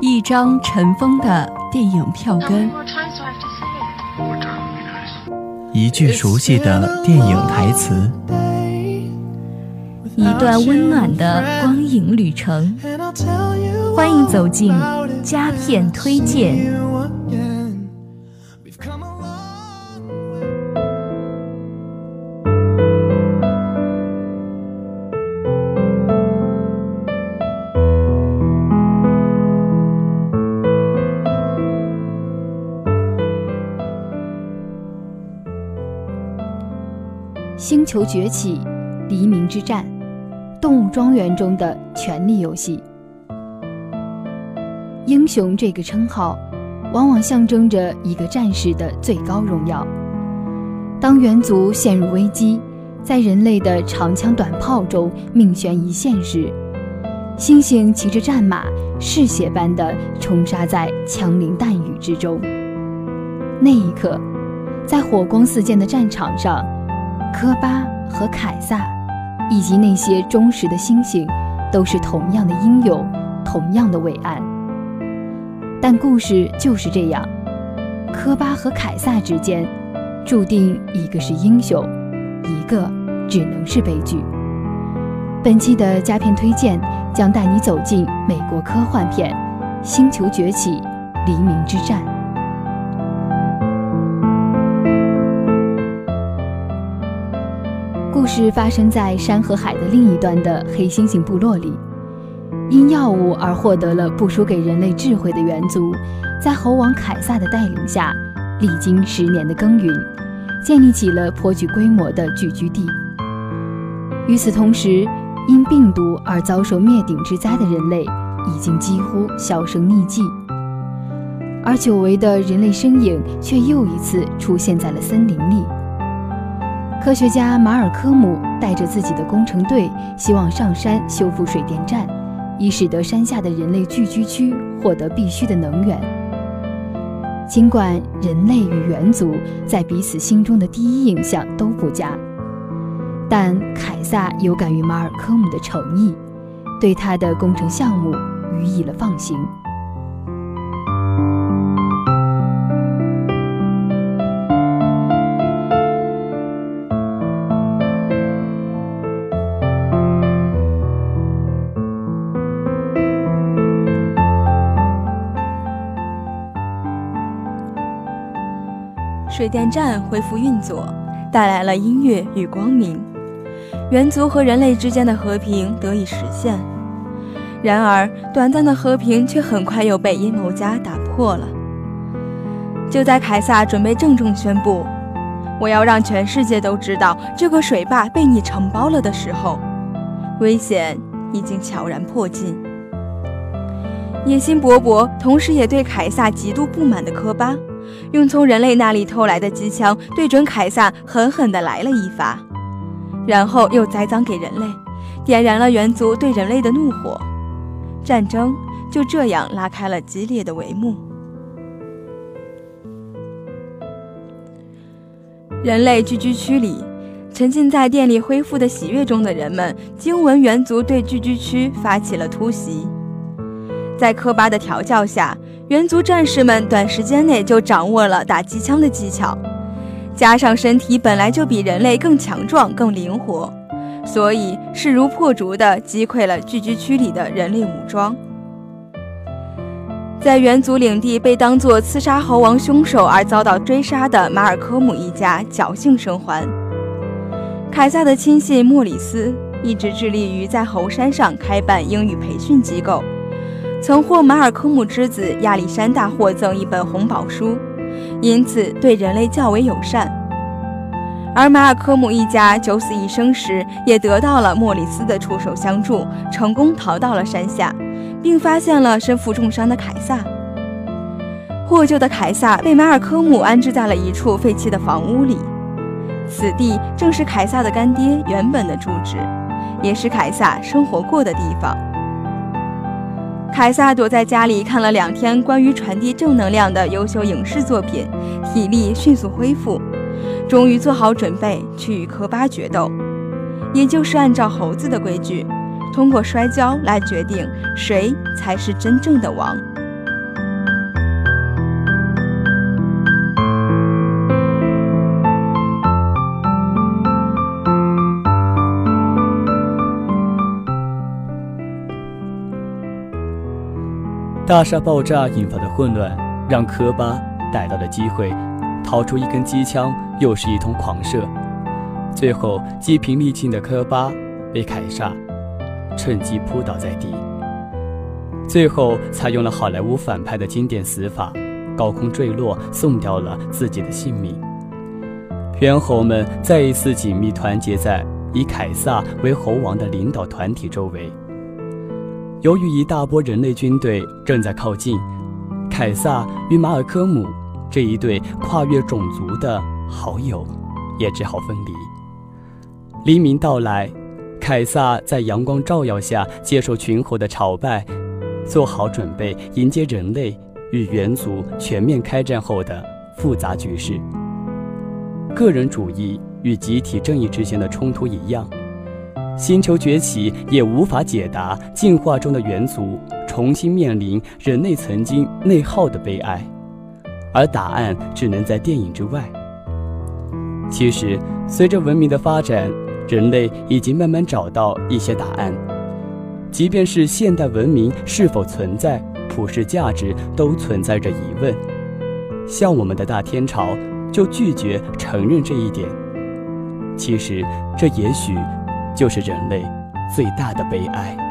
一张尘封的电影票根。一句熟悉的电影台词。一段温暖的光影旅程。欢迎走进佳片推荐。星球崛起，黎明之战，动物庄园中的权力游戏。英雄这个称号，往往象征着一个战士的最高荣耀。当猿族陷入危机，在人类的长枪短炮中命悬一线时，猩猩骑着战马，嗜血般的冲杀在枪林弹雨之中。那一刻，在火光四溅的战场上，科巴和凯撒，以及那些忠实的猩猩，都是同样的英勇，同样的伟岸。但故事就是这样，科巴和凯撒之间，注定一个是英雄，一个只能是悲剧。本期的佳片推荐将带你走进美国科幻片《星球崛起：黎明之战》。故事发生在山和海的另一端的黑猩猩部落里。因药物而获得了不输给人类智慧的猿族，在猴王凯撒的带领下，历经十年的耕耘，建立起了颇具规模的聚居地。与此同时，因病毒而遭受灭顶之灾的人类已经几乎销声匿迹，而久违的人类身影却又一次出现在了森林里。科学家马尔科姆带着自己的工程队，希望上山修复水电站。以使得山下的人类聚居区获得必需的能源。尽管人类与猿族在彼此心中的第一印象都不佳，但凯撒有感于马尔科姆的诚意，对他的工程项目予以了放行。水电站恢复运作，带来了音乐与光明，猿族和人类之间的和平得以实现。然而，短暂的和平却很快又被阴谋家打破了。就在凯撒准备郑重宣布“我要让全世界都知道这个水坝被你承包了”的时候，危险已经悄然迫近。野心勃勃，同时也对凯撒极度不满的科巴。用从人类那里偷来的机枪对准凯撒，狠狠地来了一发，然后又栽赃给人类，点燃了猿族对人类的怒火。战争就这样拉开了激烈的帷幕。人类聚居区里，沉浸在电力恢复的喜悦中的人们，惊闻猿族对聚居区发起了突袭，在科巴的调教下。猿族战士们短时间内就掌握了打机枪的技巧，加上身体本来就比人类更强壮、更灵活，所以势如破竹地击溃了聚居区里的人类武装。在猿族领地被当作刺杀猴王凶手而遭到追杀的马尔科姆一家侥幸生还。凯撒的亲信莫里斯一直致力于在猴山上开办英语培训机构。曾获马尔科姆之子亚历山大获赠一本红宝书，因此对人类较为友善。而马尔科姆一家九死一生时，也得到了莫里斯的出手相助，成功逃到了山下，并发现了身负重伤的凯撒。获救的凯撒被马尔科姆安置在了一处废弃的房屋里，此地正是凯撒的干爹原本的住址，也是凯撒生活过的地方。凯撒躲在家里看了两天关于传递正能量的优秀影视作品，体力迅速恢复，终于做好准备去与科巴决斗。也就是按照猴子的规矩，通过摔跤来决定谁才是真正的王。大厦爆炸引发的混乱，让科巴逮到了机会，掏出一根机枪，又是一通狂射。最后，积贫力尽的科巴被凯撒趁机扑倒在地。最后，采用了好莱坞反派的经典死法，高空坠落，送掉了自己的性命。猿猴们再一次紧密团结在以凯撒为猴王的领导团体周围。由于一大波人类军队正在靠近，凯撒与马尔科姆这一对跨越种族的好友也只好分离。黎明到来，凯撒在阳光照耀下接受群猴的朝拜，做好准备迎接人类与猿族全面开战后的复杂局势。个人主义与集体正义之间的冲突一样。星球崛起也无法解答进化中的猿族重新面临人类曾经内耗的悲哀，而答案只能在电影之外。其实，随着文明的发展，人类已经慢慢找到一些答案。即便是现代文明是否存在普世价值，都存在着疑问。像我们的大天朝就拒绝承认这一点。其实，这也许。就是人类最大的悲哀。